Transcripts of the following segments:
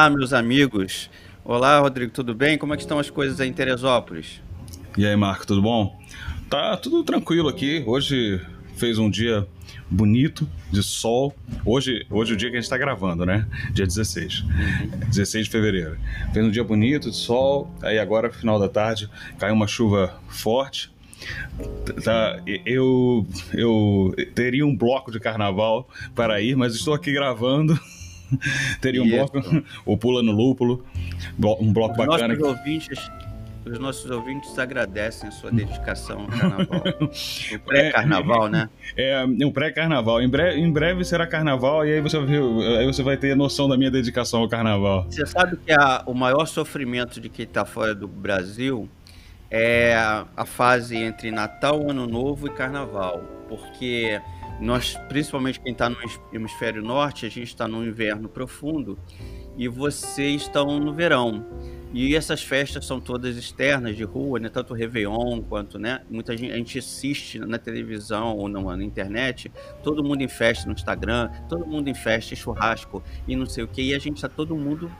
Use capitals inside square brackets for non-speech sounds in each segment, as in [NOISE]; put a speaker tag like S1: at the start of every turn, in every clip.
S1: Olá, meus amigos. Olá, Rodrigo, tudo bem? Como é que estão as coisas aí em Teresópolis?
S2: E aí, Marco, tudo bom? Tá tudo tranquilo aqui. Hoje fez um dia bonito de sol. Hoje, hoje é o dia que a gente está gravando, né? Dia 16. 16 de fevereiro. Fez um dia bonito de sol. Aí agora, final da tarde, caiu uma chuva forte. Tá, eu, eu teria um bloco de carnaval para ir, mas estou aqui gravando. [LAUGHS] [LAUGHS] teria um Isso. bloco, o Pula no Lúpulo, um bloco
S1: Os
S2: bacana.
S1: Nossos ouvintes os nossos ouvintes agradecem a sua dedicação ao carnaval. [LAUGHS] o pré-carnaval, né? [LAUGHS]
S2: É, o pré-carnaval. Em breve, em breve será carnaval e aí você, aí você vai ter noção da minha dedicação ao carnaval.
S1: Você sabe que a, o maior sofrimento de quem está fora do Brasil é a, a fase entre Natal, Ano Novo e Carnaval. Porque nós, principalmente quem está no hemisfério norte, a gente está no inverno profundo e vocês estão no verão. E essas festas são todas externas, de rua, né? Tanto Réveillon quanto, né? Muita gente, a gente assiste na televisão ou na, na internet, todo mundo em festa no Instagram, todo mundo em festa, em churrasco e não sei o que, e a gente tá todo mundo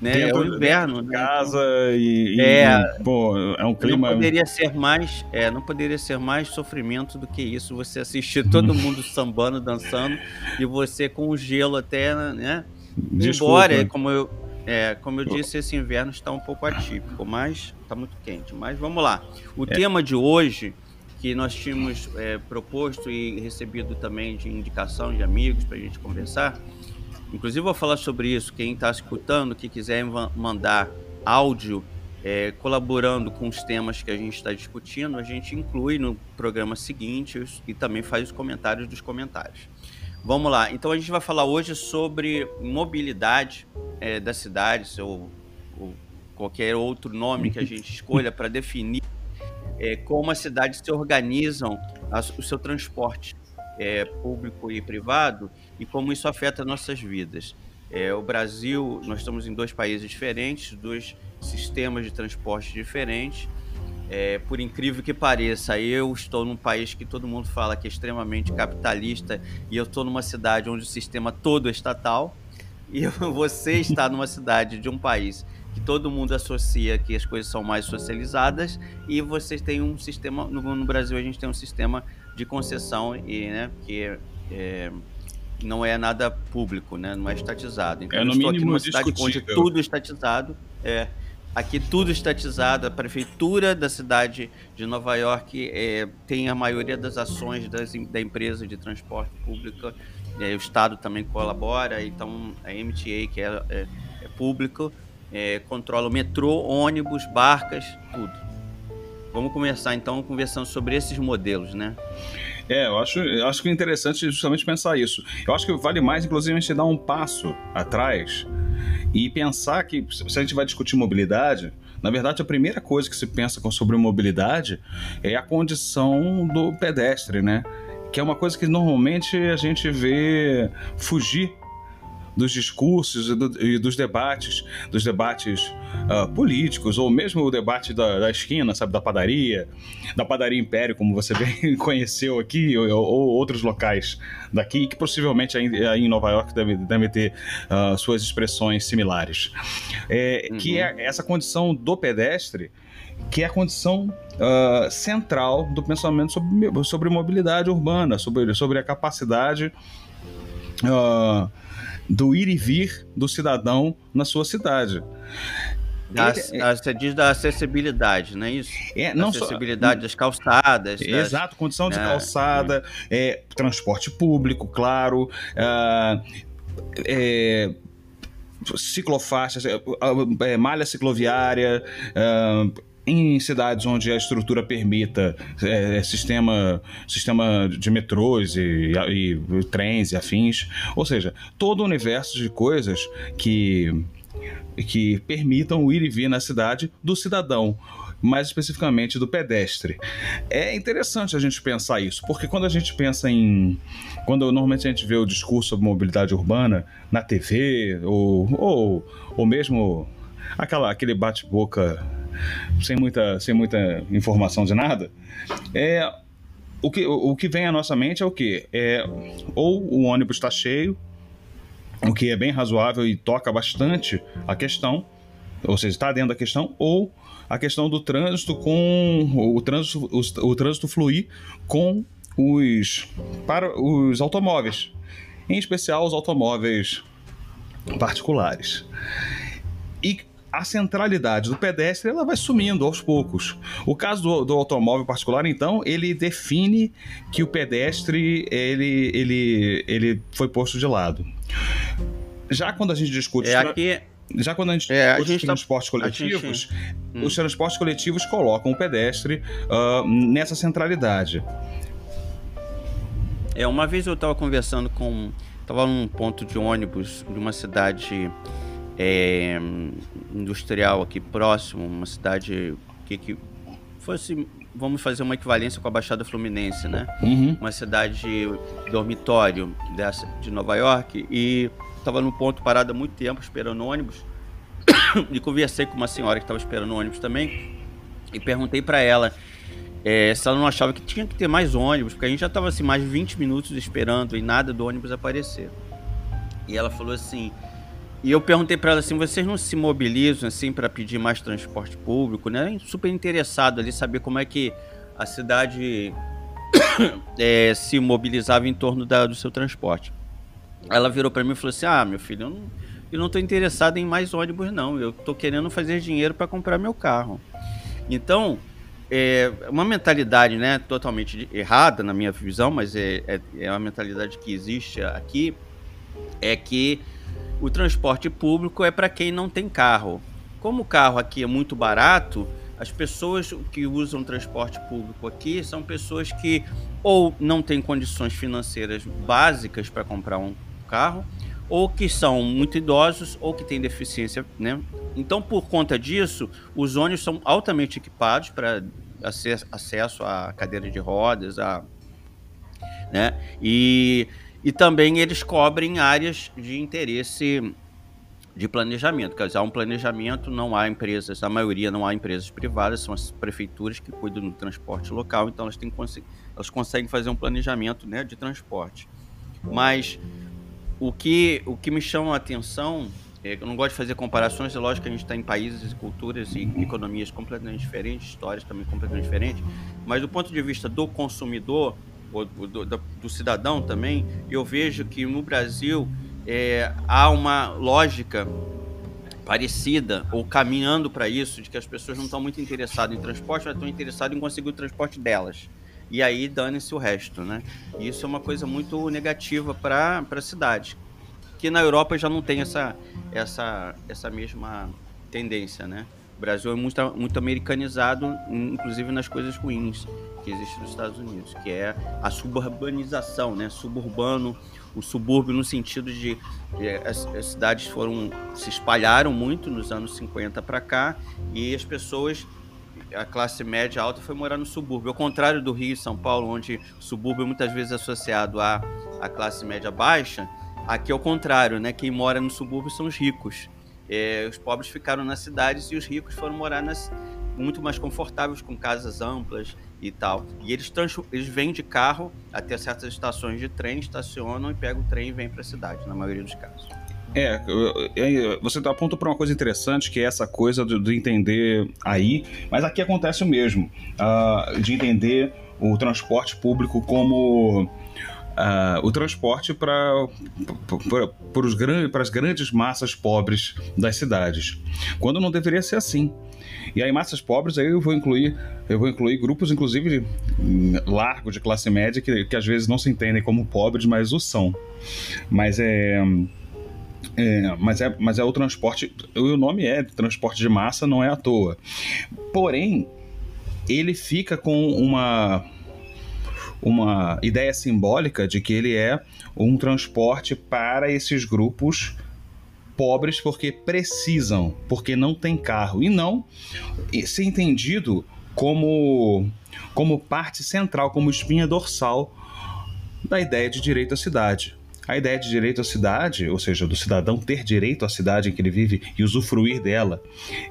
S1: né? Dentro, é o inverno,
S2: né? Casa e,
S1: é,
S2: pô, é um clima.
S1: Não poderia ser mais, é, não poderia ser mais sofrimento do que isso. Você assistir [LAUGHS] todo mundo sambando, dançando e você com o gelo até, né? Desculpa. Embora, como eu, é, como eu disse, esse inverno está um pouco atípico, mas está muito quente. Mas vamos lá. O é. tema de hoje, que nós tínhamos é, proposto e recebido também de indicação de amigos para a gente conversar, inclusive vou falar sobre isso. Quem está escutando, que quiser mandar áudio é, colaborando com os temas que a gente está discutindo, a gente inclui no programa seguinte e também faz os comentários dos comentários. Vamos lá. Então a gente vai falar hoje sobre mobilidade é, da cidade, ou, ou, qualquer outro nome que a gente escolha para definir é, como a cidade se organizam a, o seu transporte é, público e privado e como isso afeta nossas vidas. É, o Brasil, nós estamos em dois países diferentes, dois sistemas de transporte diferentes é, por incrível que pareça, eu estou num país que todo mundo fala que é extremamente capitalista e eu estou numa cidade onde o sistema todo é estatal e [LAUGHS] você está numa cidade de um país que todo mundo associa que as coisas são mais socializadas e você tem um sistema no, no Brasil a gente tem um sistema de concessão e né que é, é, não é nada público, né? Não é estatizado.
S2: Então, é no eu estou aqui numa
S1: cidade onde tudo é estatizado. É, Aqui tudo estatizado, a prefeitura da cidade de Nova York é, tem a maioria das ações das, da empresa de transporte público, é, o Estado também colabora, então a MTA, que é, é, é público, é, controla o metrô, ônibus, barcas, tudo. Vamos começar então conversando sobre esses modelos, né?
S2: É, eu acho, eu acho que é interessante justamente pensar isso. Eu acho que vale mais, inclusive, a gente dar um passo atrás e pensar que se a gente vai discutir mobilidade, na verdade a primeira coisa que se pensa sobre mobilidade é a condição do pedestre, né? Que é uma coisa que normalmente a gente vê fugir dos discursos e, do, e dos debates, dos debates uh, políticos, ou mesmo o debate da, da, esquina, sabe, da padaria, da padaria Império, como você [LAUGHS] bem conheceu aqui, ou, ou, outros locais daqui, que possivelmente aí, aí em Nova York deve, deve ter uh, suas expressões similares. É, uhum. Que é essa condição do pedestre, que é a condição uh, central do pensamento sobre, sobre mobilidade urbana, sobre, sobre a capacidade uh, do ir e vir do cidadão na sua cidade.
S1: Da, é, você diz da acessibilidade, não é isso? É, não acessibilidade só, das calçadas.
S2: Exato, das, condição de né? calçada, é, transporte público, claro, uh, é, ciclofaixas, é, é, malha cicloviária, uh, em cidades onde a estrutura permita é, é, sistema, sistema de metrôs e, e, e trens e afins, ou seja, todo o universo de coisas que, que permitam o ir e vir na cidade do cidadão mais especificamente do pedestre. É interessante a gente pensar isso, porque quando a gente pensa em. Quando normalmente a gente vê o discurso sobre mobilidade urbana na TV, ou, ou, ou mesmo aquela, aquele bate-boca sem muita, sem muita informação de nada, é, o, que, o que vem à nossa mente é o quê? É, ou o ônibus está cheio, o que é bem razoável e toca bastante a questão, ou seja, está dentro da questão, ou a questão do trânsito com o trânsito, o, o trânsito fluir com os para os automóveis, em especial os automóveis particulares. E a centralidade do pedestre ela vai sumindo aos poucos. O caso do, do, automóvel particular, então, ele define que o pedestre ele, ele, ele foi posto de lado. Já quando a gente discute.
S1: É aqui.
S2: Já quando a gente é, discute a gente tá transportes tá... coletivos, gente... Hum. os transportes coletivos colocam o pedestre uh, nessa centralidade.
S1: É, uma vez eu estava conversando com. Estava num ponto de ônibus de uma cidade é, industrial aqui próximo, uma cidade que, que fosse, vamos fazer uma equivalência com a Baixada Fluminense, né? Uhum. Uma cidade dormitório dessa de Nova York e estava no ponto parado há muito tempo esperando ônibus [COUGHS] e conversei com uma senhora que estava esperando ônibus também e perguntei para ela é, se ela não achava que tinha que ter mais ônibus, porque a gente já estava assim mais de 20 minutos esperando e nada do ônibus aparecer. E ela falou assim: e eu perguntei para ela assim: vocês não se mobilizam assim para pedir mais transporte público, né? Super interessado ali saber como é que a cidade é, [COUGHS] se mobilizava em torno da, do seu transporte. Ela virou para mim e falou assim: ah, meu filho, eu não, eu não tô interessado em mais ônibus não. Eu tô querendo fazer dinheiro para comprar meu carro. Então é uma mentalidade, né, totalmente errada na minha visão, mas é, é, é uma mentalidade que existe aqui, é que o transporte público é para quem não tem carro. Como o carro aqui é muito barato, as pessoas que usam transporte público aqui são pessoas que ou não têm condições financeiras básicas para comprar um carro, ou que são muito idosos, ou que têm deficiência, né? Então, por conta disso, os ônibus são altamente equipados para acesso à cadeira de rodas, a, né? E e também eles cobrem áreas de interesse de planejamento. Quer dizer, há um planejamento, não há empresas, a maioria não há empresas privadas, são as prefeituras que cuidam do transporte local, então elas, têm, elas conseguem fazer um planejamento né, de transporte. Mas o que, o que me chama a atenção, é, eu não gosto de fazer comparações, é lógico que a gente está em países e culturas e economias completamente diferentes, histórias também completamente diferentes, mas do ponto de vista do consumidor, do, do, cidadão também, eu vejo que no Brasil é, há uma lógica parecida ou caminhando para isso, de que as pessoas não estão muito interessadas em transporte, mas estão interessadas em conseguir o transporte delas. E aí dane-se o resto, né? E isso é uma coisa muito negativa para a cidade. Que na Europa já não tem essa, essa, essa mesma tendência, né? O Brasil é muito, muito americanizado, inclusive nas coisas ruins que existem nos Estados Unidos, que é a suburbanização, né? Suburbano, o subúrbio no sentido de, de as, as, cidades foram se espalharam muito nos anos 50 para cá e as pessoas a classe média alta foi morar no subúrbio. Ao contrário do Rio e São Paulo, onde o subúrbio é muitas vezes associado à, à classe média baixa, aqui é o contrário, né? Quem mora no subúrbio são os ricos. É, os pobres ficaram nas cidades e os ricos foram morar nas muito mais confortáveis com casas amplas e tal. E eles, eles vêm de carro até certas estações de trem, estacionam e pegam o trem e vêm para a cidade, na maioria dos casos.
S2: É, você tá aponta para uma coisa interessante que é essa coisa de, de, entender aí, mas aqui acontece o mesmo, uh, de entender o transporte público como uh, o transporte para as grandes massas pobres das cidades, quando não deveria ser assim. E aí massas pobres aí eu vou incluir eu vou incluir grupos inclusive largos de classe média que, que às vezes não se entendem como pobres, mas o são. Mas é é, mas, é, mas é o transporte. O nome é transporte de massa, não é à toa. Porém, ele fica com uma uma ideia simbólica de que ele é um transporte para esses grupos pobres porque precisam, porque não tem carro e não ser entendido como como parte central, como espinha dorsal da ideia de direito à cidade. A ideia de direito à cidade, ou seja, do cidadão ter direito à cidade em que ele vive e usufruir dela,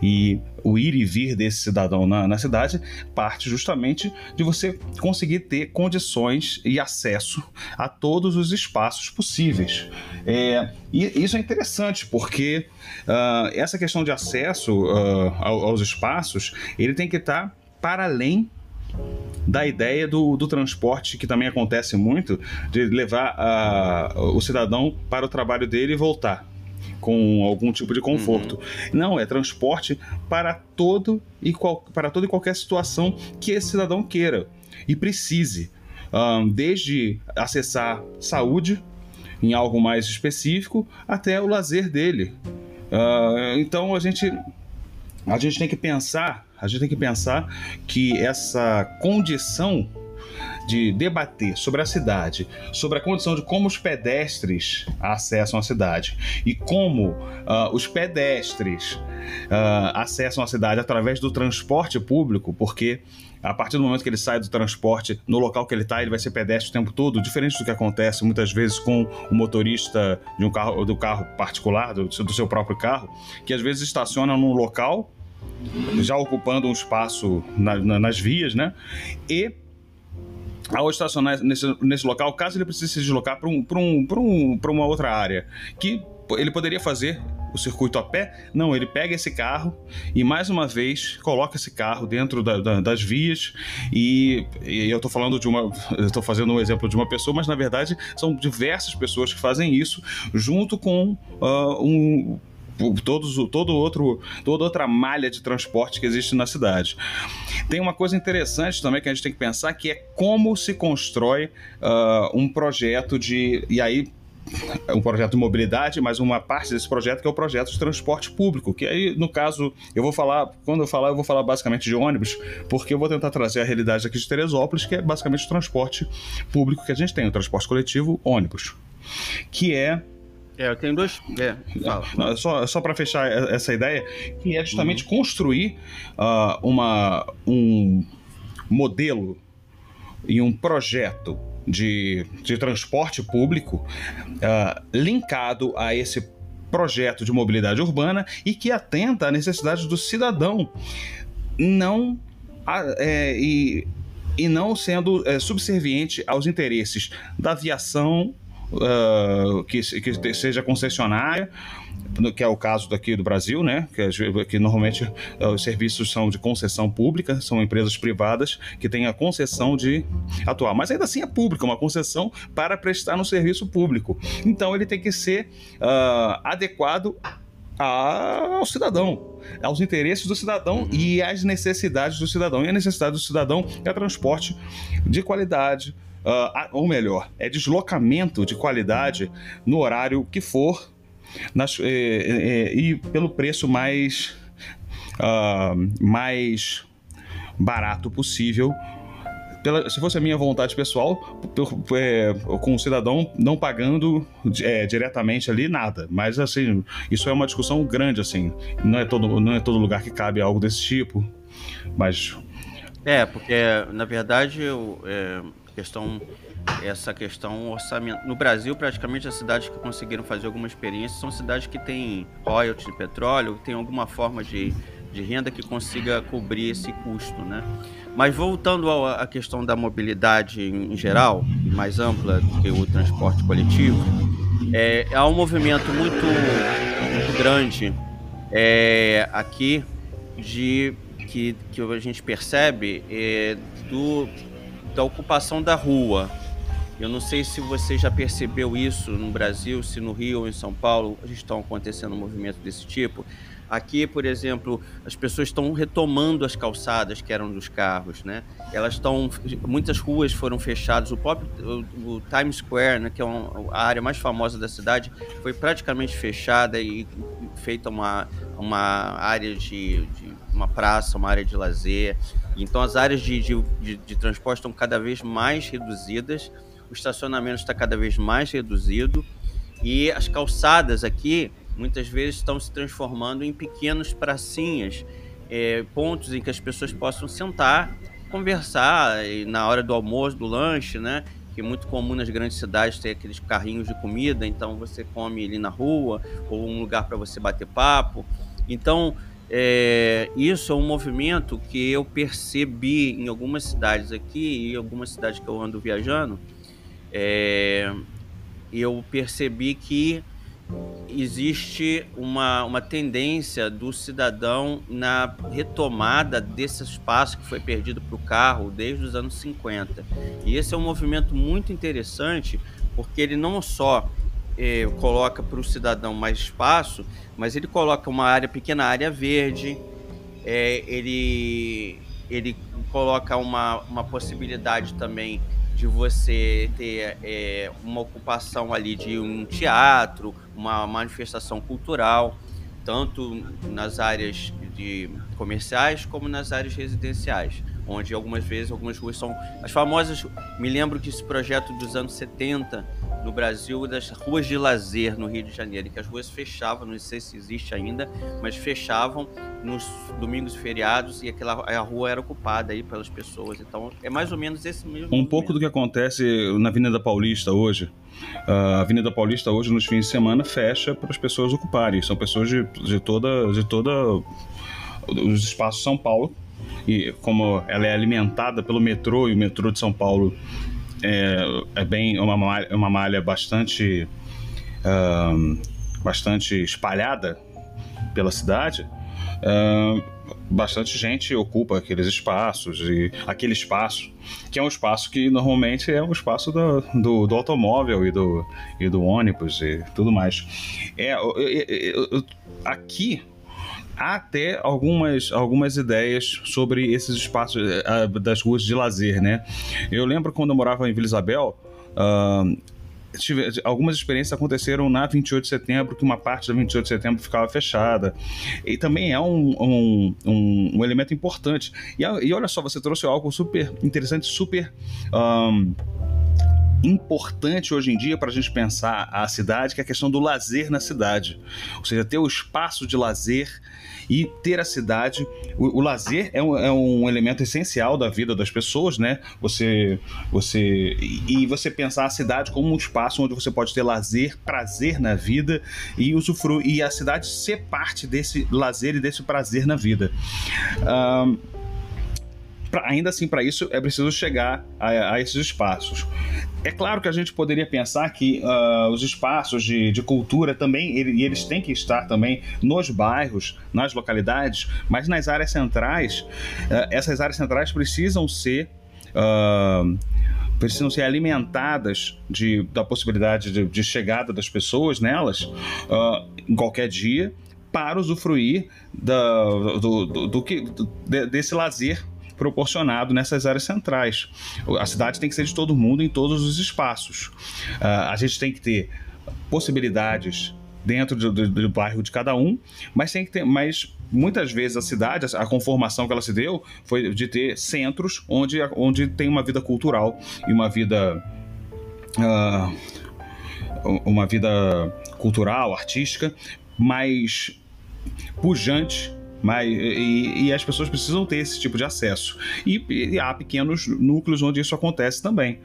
S2: e o ir e vir desse cidadão na, na cidade, parte justamente de você conseguir ter condições e acesso a todos os espaços possíveis. É, e isso é interessante porque uh, essa questão de acesso uh, aos espaços ele tem que estar para além da ideia do, do transporte, que também acontece muito, de levar a, o cidadão para o trabalho dele e voltar com algum tipo de conforto. Uhum. Não, é transporte para todo e qual, para toda e qualquer situação que esse cidadão queira e precise. Um, desde acessar saúde em algo mais específico até o lazer dele. Uh, então a gente a gente tem que pensar a gente tem que pensar que essa condição de debater sobre a cidade, sobre a condição de como os pedestres acessam a cidade e como uh, os pedestres uh, acessam a cidade através do transporte público, porque a partir do momento que ele sai do transporte no local que ele está, ele vai ser pedestre o tempo todo, diferente do que acontece muitas vezes com o motorista de um carro, do carro particular, do, do seu próprio carro, que às vezes estaciona num local já ocupando um espaço na, na, nas vias, né? E ao estacionar nesse, nesse local, caso ele precise se deslocar para um, um, um, uma outra área, que ele poderia fazer o circuito a pé, não, ele pega esse carro e mais uma vez coloca esse carro dentro da, da, das vias e, e eu estou falando de uma, estou fazendo um exemplo de uma pessoa, mas na verdade são diversas pessoas que fazem isso junto com uh, um todos, todo outro, toda outra malha de transporte que existe na cidade. Tem uma coisa interessante também que a gente tem que pensar que é como se constrói uh, um projeto de. E aí um projeto de mobilidade, mas uma parte desse projeto que é o projeto de transporte público, que aí, no caso, eu vou falar, quando eu falar, eu vou falar basicamente de ônibus, porque eu vou tentar trazer a realidade aqui de Teresópolis, que é basicamente o transporte público que a gente tem, o transporte coletivo ônibus, que é
S1: é, eu tenho dois. É,
S2: fala. Só, só para fechar essa ideia, que é justamente uhum. construir uh, uma, um modelo e um projeto de, de transporte público uh, linkado a esse projeto de mobilidade urbana e que atenta à necessidade do cidadão, não é, e, e não sendo é, subserviente aos interesses da aviação uh, que, que seja concessionária, que é o caso daqui do Brasil, né? Que, que normalmente uh, os serviços são de concessão pública, são empresas privadas que têm a concessão de atuar, mas ainda assim é pública, uma concessão para prestar no serviço público. Então ele tem que ser uh, adequado ao cidadão, aos interesses do cidadão uhum. e às necessidades do cidadão. E a necessidade do cidadão é transporte de qualidade, uh, ou melhor, é deslocamento de qualidade no horário que for nas, e pelo preço mais, uh, mais barato possível pela, se fosse a minha vontade pessoal, é, com o cidadão não pagando é, diretamente ali nada. Mas assim, isso é uma discussão grande, assim. Não é todo, não é todo lugar que cabe algo desse tipo. Mas.
S1: É, porque na verdade é, questão essa questão orçamento. No Brasil, praticamente as cidades que conseguiram fazer alguma experiência são cidades que têm royalties de petróleo, que têm alguma forma de, de renda que consiga cobrir esse custo, né? Mas voltando à questão da mobilidade em geral, mais ampla do que o transporte coletivo, é, há um movimento muito, muito grande é, aqui de que, que a gente percebe é, do da ocupação da rua. Eu não sei se você já percebeu isso no Brasil, se no Rio ou em São Paulo estão acontecendo um movimento desse tipo. Aqui, por exemplo, as pessoas estão retomando as calçadas que eram dos carros, né? Elas estão, muitas ruas foram fechadas. O próprio o, o Times Square, né, que é uma, a área mais famosa da cidade, foi praticamente fechada e feita uma, uma área de, de uma praça, uma área de lazer. Então as áreas de, de, de, de transporte estão cada vez mais reduzidas, o estacionamento está cada vez mais reduzido e as calçadas aqui muitas vezes estão se transformando em pequenas pracinhas, é, pontos em que as pessoas possam sentar, conversar na hora do almoço, do lanche, né? porque é muito comum nas grandes cidades ter aqueles carrinhos de comida, então você come ali na rua ou um lugar para você bater papo. Então, é, isso é um movimento que eu percebi em algumas cidades aqui e algumas cidades que eu ando viajando. É, eu percebi que existe uma, uma tendência do cidadão na retomada desse espaço que foi perdido para o carro desde os anos 50. E esse é um movimento muito interessante porque ele não só eh, coloca para o cidadão mais espaço, mas ele coloca uma área pequena área verde, eh, ele, ele coloca uma, uma possibilidade também de você ter é, uma ocupação ali de um teatro, uma manifestação cultural, tanto nas áreas de comerciais como nas áreas residenciais, onde algumas vezes algumas ruas são as famosas. Me lembro que esse projeto dos anos 70 no Brasil das ruas de lazer no Rio de Janeiro, que as ruas fechavam, não sei se existe ainda, mas fechavam nos domingos e feriados e aquela a rua era ocupada aí pelas pessoas. Então é mais ou menos esse mesmo.
S2: Um pouco do que acontece na Avenida Paulista hoje. A Avenida Paulista hoje nos fins de semana fecha para as pessoas ocuparem. São pessoas de, de toda de toda os espaços de São Paulo e como ela é alimentada pelo metrô e o metrô de São Paulo é, é bem uma malha, uma malha bastante uh, bastante espalhada pela cidade. Uh, bastante gente ocupa aqueles espaços e aquele espaço que é um espaço que normalmente é um espaço do, do, do, automóvel e do, e do ônibus e tudo mais. É, eu, eu, eu, aqui há até algumas, algumas ideias sobre esses espaços uh, das ruas de lazer, né? Eu lembro quando eu morava em Vila Isabel, uh, tive, algumas experiências aconteceram na 28 de setembro, que uma parte da 28 de setembro ficava fechada. E também é um, um, um, um elemento importante. E, e, olha só, você trouxe algo super interessante, super. Um, importante hoje em dia para a gente pensar a cidade, que é a questão do lazer na cidade. Ou seja, ter o espaço de lazer e ter a cidade. O, o lazer é um, é um, elemento essencial da vida das pessoas, né? Você, você e você pensar a cidade como um espaço onde você pode ter lazer, prazer na vida e usufruir e a cidade ser parte desse lazer e desse prazer na vida. Um, pra, ainda assim, para isso é preciso chegar a, a, esses espaços. É claro que a gente poderia pensar que uh, os espaços de, de cultura também, ele, eles têm que estar também nos bairros, nas localidades, mas nas áreas centrais, uh, essas áreas centrais precisam ser. Uh, precisam ser alimentadas de, da possibilidade de, de chegada das pessoas nelas uh, em qualquer dia para usufruir da, do, do, do, que, desse lazer proporcionado nessas áreas centrais. A cidade tem que ser de todo mundo em todos os espaços. Uh, a gente tem que ter possibilidades dentro do, do, do, bairro de cada um, mas tem que ter, mas muitas vezes a cidade, a conformação que ela se deu foi de ter centros onde, onde tem uma vida cultural e uma vida uh, uma vida cultural, artística, mais pujante mas, e, e, as pessoas precisam ter esse tipo de acesso. E, e há pequenos núcleos onde isso acontece também.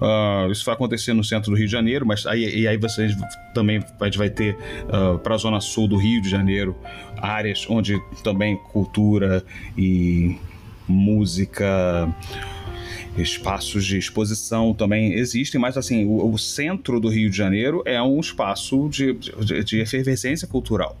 S2: Uh, isso vai acontecer no centro do Rio de Janeiro, mas aí, aí vocês também vai, ter uh, para a zona sul do Rio de Janeiro áreas onde também cultura e música espaços de exposição também existem, mas assim, o, o, centro do Rio de Janeiro é um espaço de, de, de efervescência cultural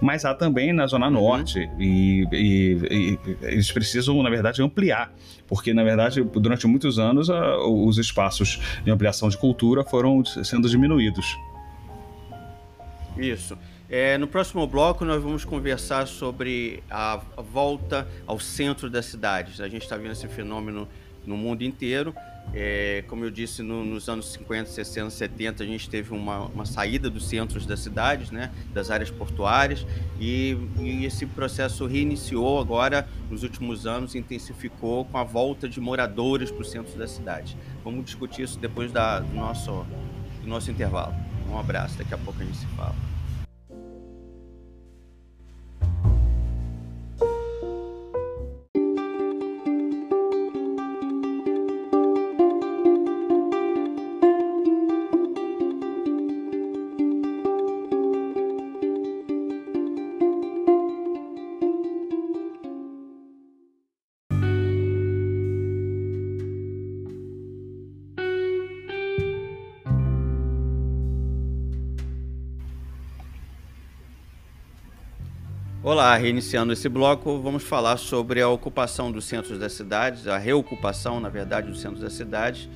S2: mas há também na Zona uhum. Norte uhum. e, e, e, eles precisam, na verdade, ampliar, porque, na verdade, durante muitos anos a, os espaços de ampliação de cultura foram sendo diminuídos.
S1: Isso. É, no próximo bloco, nós vamos conversar sobre a, a volta ao centro das cidades. A gente está vendo esse fenômeno no mundo inteiro é, como eu disse, no, nos anos 50, 60, 70, a gente teve uma, uma, saída dos centros das cidades, né, das áreas portuárias, e, e, esse processo reiniciou agora, nos últimos anos, intensificou com a volta de moradores para o centro da cidade. Vamos discutir isso depois da, do, nosso, do nosso intervalo. Um abraço, daqui a pouco a gente se fala. Olá, reiniciando esse bloco, vamos falar sobre a ocupação dos centros das cidades, a reocupação, na verdade, dos centros das cidades.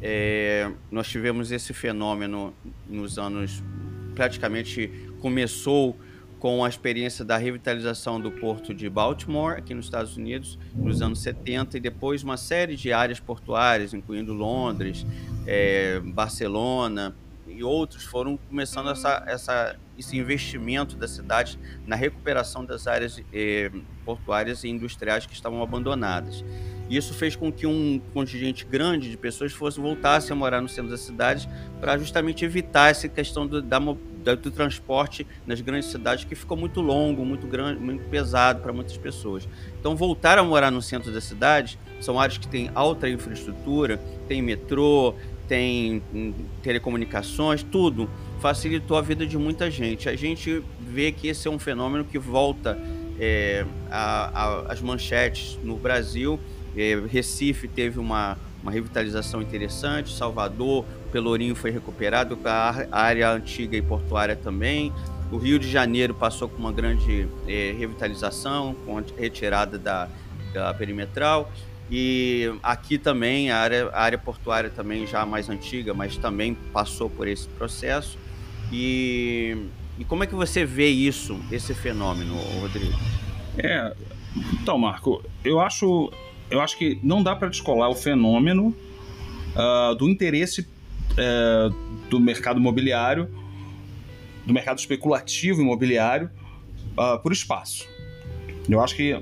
S1: É, nós tivemos esse fenômeno nos anos, praticamente começou com a experiência da revitalização do porto de Baltimore, aqui nos Estados Unidos, nos anos 70, e depois uma série de áreas portuárias, incluindo Londres, é, Barcelona, e outros foram começando essa, essa, esse investimento da cidade na recuperação das áreas eh, portuárias e industriais que estavam abandonadas. Isso fez com que um contingente grande de pessoas fosse voltasse a morar no centro das cidades para justamente evitar essa questão do, da, do transporte nas grandes cidades que ficou muito longo, muito grande, muito pesado para muitas pessoas. Então voltar a morar no centro da cidade são áreas que têm alta infraestrutura, tem metrô, tem telecomunicações, tudo facilitou a vida de muita gente. A gente vê que esse é um fenômeno que volta é, às manchetes no Brasil. É, Recife teve uma, uma revitalização interessante, Salvador, Pelourinho foi recuperado, a área antiga e portuária também. O Rio de Janeiro passou com uma grande é, revitalização, com a retirada da, da perimetral. E aqui também, a área, a área portuária também já mais antiga, mas também passou por esse processo. E, e como é que você vê isso, esse fenômeno, Rodrigo?
S2: É, então, Marco, eu acho, eu acho que não dá para descolar o fenômeno uh, do interesse uh, do mercado imobiliário, do mercado especulativo imobiliário, uh, por espaço. Eu acho que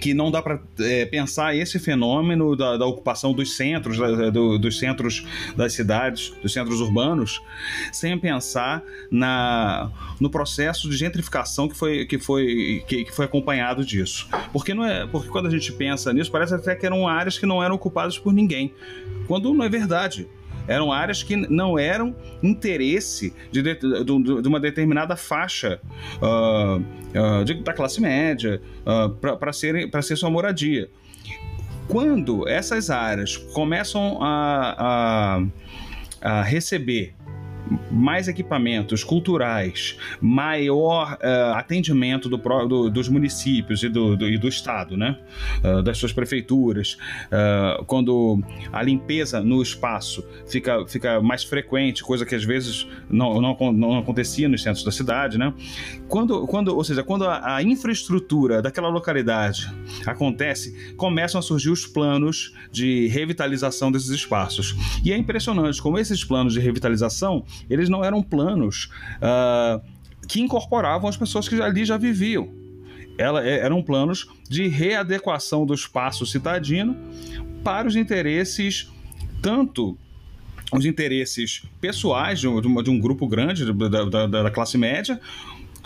S2: que não dá para é, pensar esse fenômeno da, da ocupação dos centros, da, do, dos centros das cidades, dos centros urbanos, sem pensar na, no processo de gentrificação que foi, que foi, que, que, foi acompanhado disso. Porque, não é, porque quando a gente pensa nisso, parece até que eram áreas que não eram ocupadas por ninguém, quando não é verdade. Eram áreas que não eram interesse de, de, de, de uma determinada faixa uh, uh, da classe média uh, para ser, ser sua moradia. Quando essas áreas começam a, a, a receber mais equipamentos culturais, maior uh, atendimento do, do, dos municípios e do, do, e do Estado, né? Uh, das suas prefeituras, uh, quando a limpeza no espaço fica, fica mais frequente, coisa que às vezes não, não, não acontecia nos centros da cidade, né? Quando, quando, ou seja, quando a, a infraestrutura daquela localidade acontece, começam a surgir os planos de revitalização desses espaços. E é impressionante como esses planos de revitalização eles não eram planos uh, que incorporavam as pessoas que ali já viviam. Ela, é, eram planos de readequação do espaço citadino para os interesses tanto os interesses pessoais de um, de um grupo grande da, da, da classe média,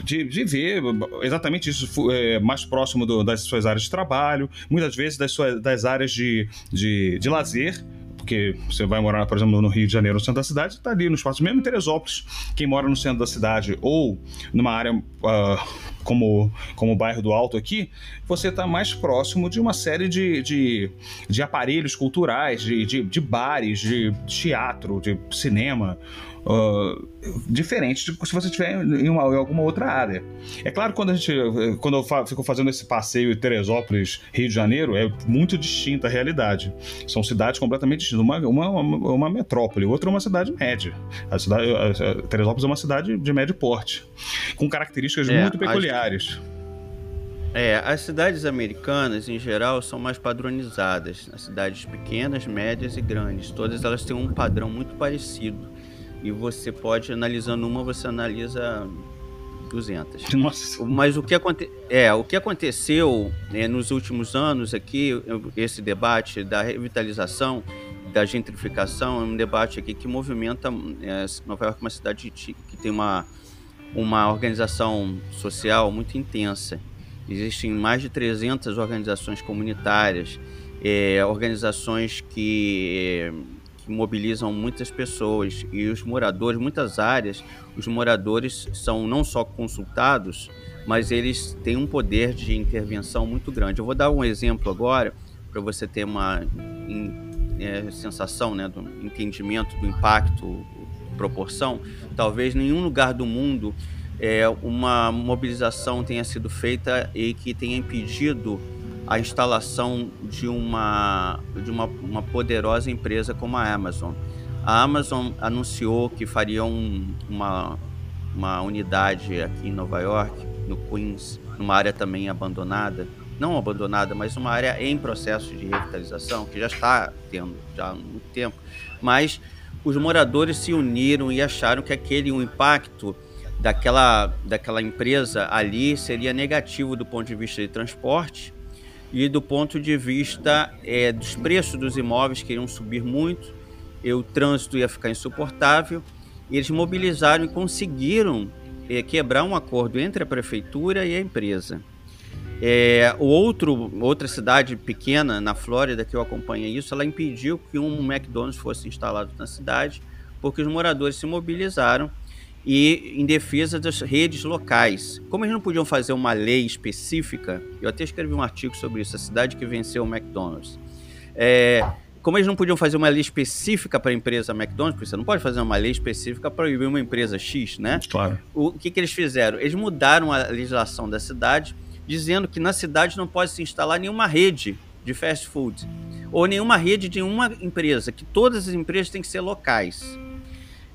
S2: de, de, ver exatamente isso é, mais próximo do, das suas áreas de trabalho, muitas vezes das, suas, das áreas de, de, de lazer porque você vai morar, por exemplo, no Rio de Janeiro, no centro da cidade, está ali no espaço, mesmo em Teresópolis, quem mora no centro da cidade ou numa área uh, como, como o bairro do Alto aqui, você está mais próximo de uma série de, de, de aparelhos culturais, de, de, de bares, de teatro, de cinema, uh, diferente de se você estiver em, uma, em, alguma outra área. É claro que quando a gente, quando eu fa fico fazendo esse passeio em Teresópolis, Rio de Janeiro, é muito distinta a realidade. São cidades completamente distintas. Uma, uma, uma, uma metrópole, outra é uma cidade média. A cidade, a, a Teresópolis é uma cidade de médio porte, com características é, muito peculiares.
S1: É, as cidades americanas, em geral, são mais padronizadas. As cidades pequenas, médias e grandes. Todas elas têm um padrão muito parecido e você pode, analisando uma, você analisa 200. Nossa. Mas o que, aconte é, o que aconteceu né, nos últimos anos aqui, esse debate da revitalização, da gentrificação, é um debate aqui que movimenta é, Nova York, uma cidade que tem uma, uma organização social muito intensa. Existem mais de 300 organizações comunitárias, é, organizações que que mobilizam muitas pessoas e os moradores, muitas áreas, os moradores são não só consultados, mas eles têm um poder de intervenção muito grande. Eu vou dar um exemplo agora para você ter uma é, sensação, né, do entendimento do impacto, proporção. Talvez nenhum lugar do mundo é, uma mobilização tenha sido feita e que tenha impedido a instalação de uma, de uma, uma poderosa empresa como a Amazon. A Amazon anunciou que faria um, uma, uma unidade aqui em Nova York, no Queens, numa área também abandonada, não abandonada, mas uma área em processo de revitalização, que já está tendo já há muito tempo, mas os moradores se uniram e acharam que aquele um impacto daquela, daquela empresa ali seria negativo do ponto de vista de transporte e do ponto de vista é, dos preços dos imóveis que iriam subir muito, e o trânsito ia ficar insuportável. Eles mobilizaram e conseguiram é, quebrar um acordo entre a prefeitura e a empresa. É, o outro, outra cidade pequena na Flórida que eu acompanhei isso, ela impediu que um McDonald's fosse instalado na cidade, porque os moradores se mobilizaram e em defesa das redes locais. Como eles não podiam fazer uma lei específica, eu até escrevi um artigo sobre isso, a cidade que venceu o McDonald's. É, como eles não podiam fazer uma lei específica para a empresa McDonald's, porque você não pode fazer uma lei específica para proibir uma empresa X, né?
S2: Claro.
S1: O que, que eles fizeram? Eles mudaram a legislação da cidade dizendo que na cidade não pode se instalar nenhuma rede de fast food ou nenhuma rede de uma empresa, que todas as empresas têm que ser locais.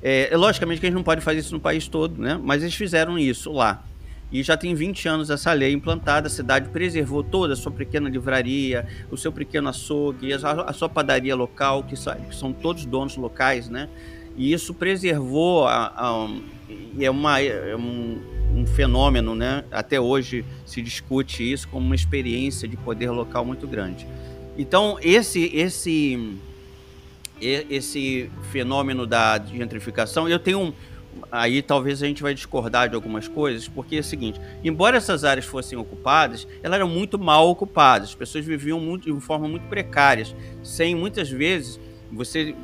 S1: É, é, logicamente que eles não podem fazer isso no país todo, né? Mas eles fizeram isso lá. E já tem 20 anos essa lei implantada, a cidade preservou toda a sua pequena livraria, o seu pequeno açougue, a, a sua padaria local, que, são todos donos locais, né? E isso preservou a, a, é, uma, é um, um fenômeno, né? Até hoje se discute isso como uma experiência de poder local muito grande. Então, esse, esse, esse fenômeno da gentrificação, eu tenho um, aí talvez a gente vai discordar de algumas coisas, porque é o seguinte, embora essas áreas fossem ocupadas, elas eram muito mal ocupadas, as pessoas viviam muito, de forma muito precárias, sem muitas vezes você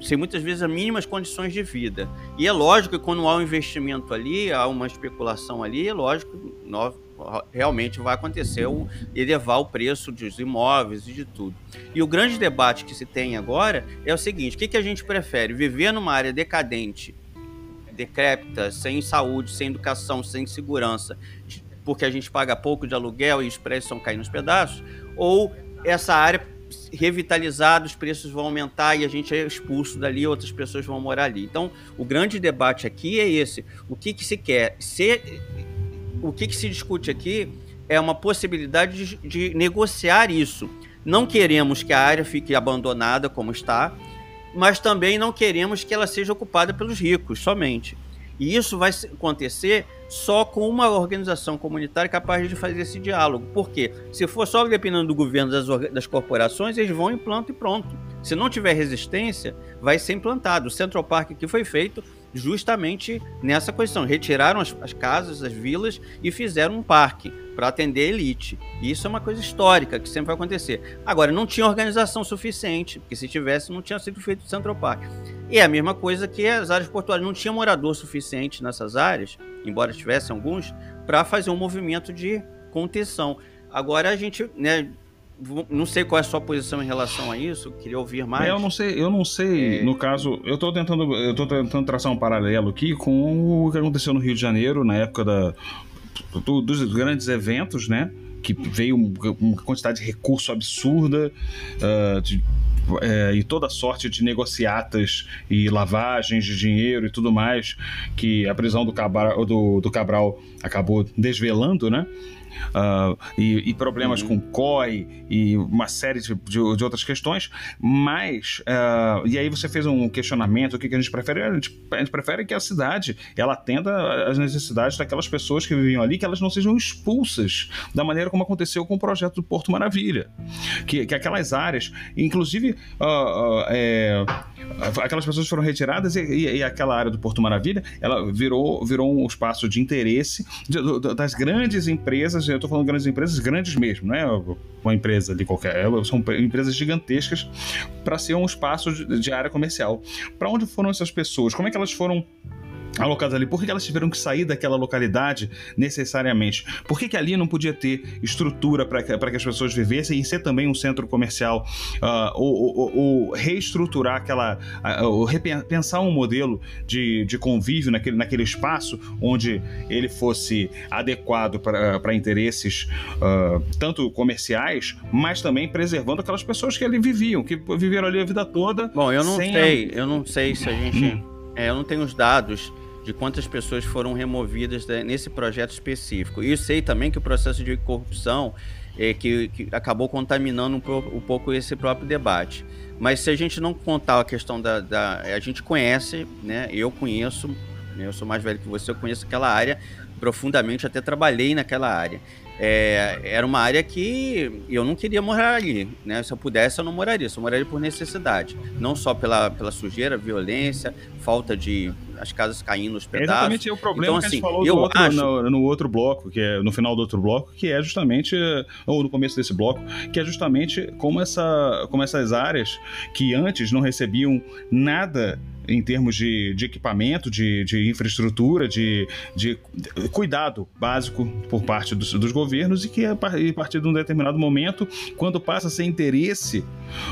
S1: sem muitas vezes as mínimas condições de vida. E é lógico que quando há um investimento ali, há uma especulação ali, é lógico, realmente vai acontecer o elevar o preço dos imóveis e de tudo. E o grande debate que se tem agora é o seguinte: o que, que a gente prefere? Viver numa área decadente, decrépita, sem saúde, sem educação, sem segurança, porque a gente paga pouco de aluguel e os preços estão caindo nos pedaços? Ou essa área revitalizado, os preços vão aumentar e a gente é expulso dali, outras pessoas vão morar ali. Então, o grande debate aqui é esse: o que, que se quer? Se, o que, que se discute aqui é uma possibilidade de, de negociar isso. Não queremos que a área fique abandonada como está, mas também não queremos que ela seja ocupada pelos ricos somente. E isso vai acontecer só com uma organização comunitária capaz de fazer esse diálogo. Por quê? Se for só dependendo do governo das, das corporações, eles vão implantam e pronto. Se não tiver resistência, vai ser implantado. O Central Park que foi feito justamente nessa questão. Retiraram as, as casas, as vilas e fizeram um parque para atender a elite. Isso é uma coisa histórica que sempre vai acontecer. Agora, não tinha organização suficiente, porque se tivesse, não tinha sido feito o Central Park. E é a mesma coisa que as áreas portuárias. Não tinha morador suficiente nessas áreas, embora tivesse alguns, para fazer um movimento de contenção. Agora a gente, né, não sei qual é a sua posição em relação a isso, queria ouvir mais.
S2: É, eu não sei, eu não sei, é... no caso, eu estou tentando, eu tô tentando traçar um paralelo aqui com o que aconteceu no Rio de Janeiro na época da, do, dos grandes eventos, né? Que veio uma quantidade de recurso absurda, uh, de é, e toda sorte de negociatas e lavagens de dinheiro e tudo mais que a prisão do Cabral, do, do Cabral acabou desvelando, né? Uh, e, e, problemas uhum. com COI e uma série de, de, de outras questões, mas uh, e aí você fez um questionamento, o que, que a gente prefere? A gente, a gente, prefere que a cidade ela atenda às necessidades daquelas pessoas que viviam ali, que elas não sejam expulsas da maneira como aconteceu com o projeto do Porto Maravilha, que, que aquelas áreas, inclusive uh, é, aquelas pessoas foram retiradas e, e, e, aquela área do Porto Maravilha ela virou, virou um espaço de interesse de, de, das grandes empresas eu estou falando grandes empresas, grandes mesmo, não é uma empresa ali qualquer, é, são empresas gigantescas para ser um espaço de, de área comercial. Para onde foram essas pessoas? Como é que elas foram alocadas ali? Por que elas tiveram que sair daquela localidade necessariamente? Por que, que ali não podia ter estrutura para que, que as pessoas vivessem e ser também um centro comercial? Uh, ou, ou, ou, reestruturar aquela. Uh, ou repensar um modelo de, de convívio naquele, naquele espaço onde ele fosse adequado para interesses uh, tanto comerciais, mas também preservando aquelas pessoas que ali viviam, que viveram ali a vida toda.
S1: Bom, eu não sei, a... eu não sei se a gente. Hum. É, eu não tenho os dados de quantas pessoas foram removidas nesse projeto específico. E eu sei também que o processo de corrupção é, que, que, acabou contaminando um, um, pouco esse próprio debate. Mas se a gente não contar a questão da, da a gente conhece, né? Eu conheço, né, eu sou mais velho que você, eu conheço aquela área profundamente, até trabalhei naquela área é, era uma área que eu não queria morar ali, né? Se eu pudesse, eu não moraria. Só moraria por necessidade. Não só pela, pela sujeira, violência, falta de as casas caindo nos pedaços. É
S2: exatamente o problema então, que assim, a gente falou eu outro, acho... no, no, outro bloco, que é no final do outro bloco, que é justamente, ou no começo desse bloco, que é justamente como, essa, como essas áreas que antes não recebiam nada em termos de, de equipamento, de, de infraestrutura, de, de cuidado básico por parte dos, dos governos e que a partir de um determinado momento, quando passa a ser interesse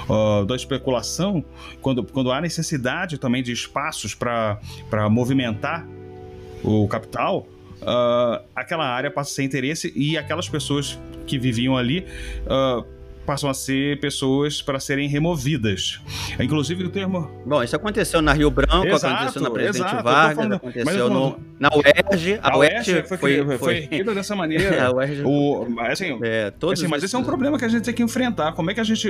S2: uh, da especulação, quando, quando há necessidade também de espaços para movimentar o capital, Uh, aquela área passa a ser interesse e aquelas pessoas que viviam ali uh, passam a ser pessoas para serem removidas. Inclusive o termo.
S1: Bom, isso aconteceu na Rio Branco, exato, aconteceu na Presidente exato, Vargas, falando, aconteceu no, na UERJ.
S2: A, a UERJ foi, foi, foi, erguida dessa [LAUGHS] maneira. a UERJ... o, assim, é, todos assim, mas esse é um problema que a gente tem que enfrentar. Como é que a gente.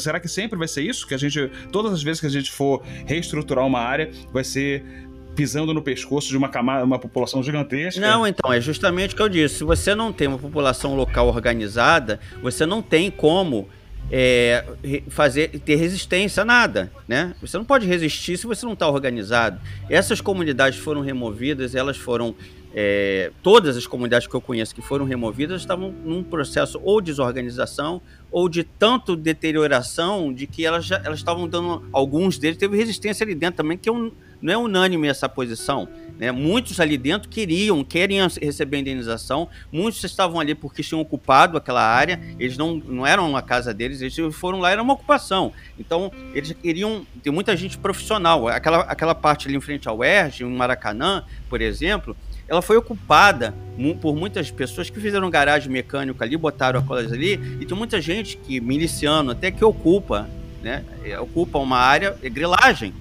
S2: Será que sempre vai ser isso? Que a gente. Todas as vezes que a gente for reestruturar uma área, vai ser pisando no pescoço de uma camada, uma população gigantesca.
S1: Não, então, é justamente o que eu disse. Se você não tem uma população local organizada, você não tem como é, fazer ter resistência a nada, né? Você não pode resistir se você não está organizado. Essas comunidades foram removidas, elas foram é, todas as comunidades que eu conheço que foram removidas estavam num processo ou de desorganização ou de tanto deterioração de que elas já elas estavam dando alguns deles teve resistência ali dentro também que um não é unânime essa posição. Né? Muitos ali dentro queriam, querem receber indenização, muitos estavam ali porque tinham ocupado aquela área, eles não, não eram a casa deles, eles foram lá, era uma ocupação. Então, eles queriam, tem muita gente profissional, aquela, aquela parte ali em frente ao UERJ, em Maracanã, por exemplo, ela foi ocupada por muitas pessoas que fizeram garagem mecânica ali, botaram a colas ali, e tem muita gente que, miliciano, até que ocupa, né, ocupa uma área, é grilagem,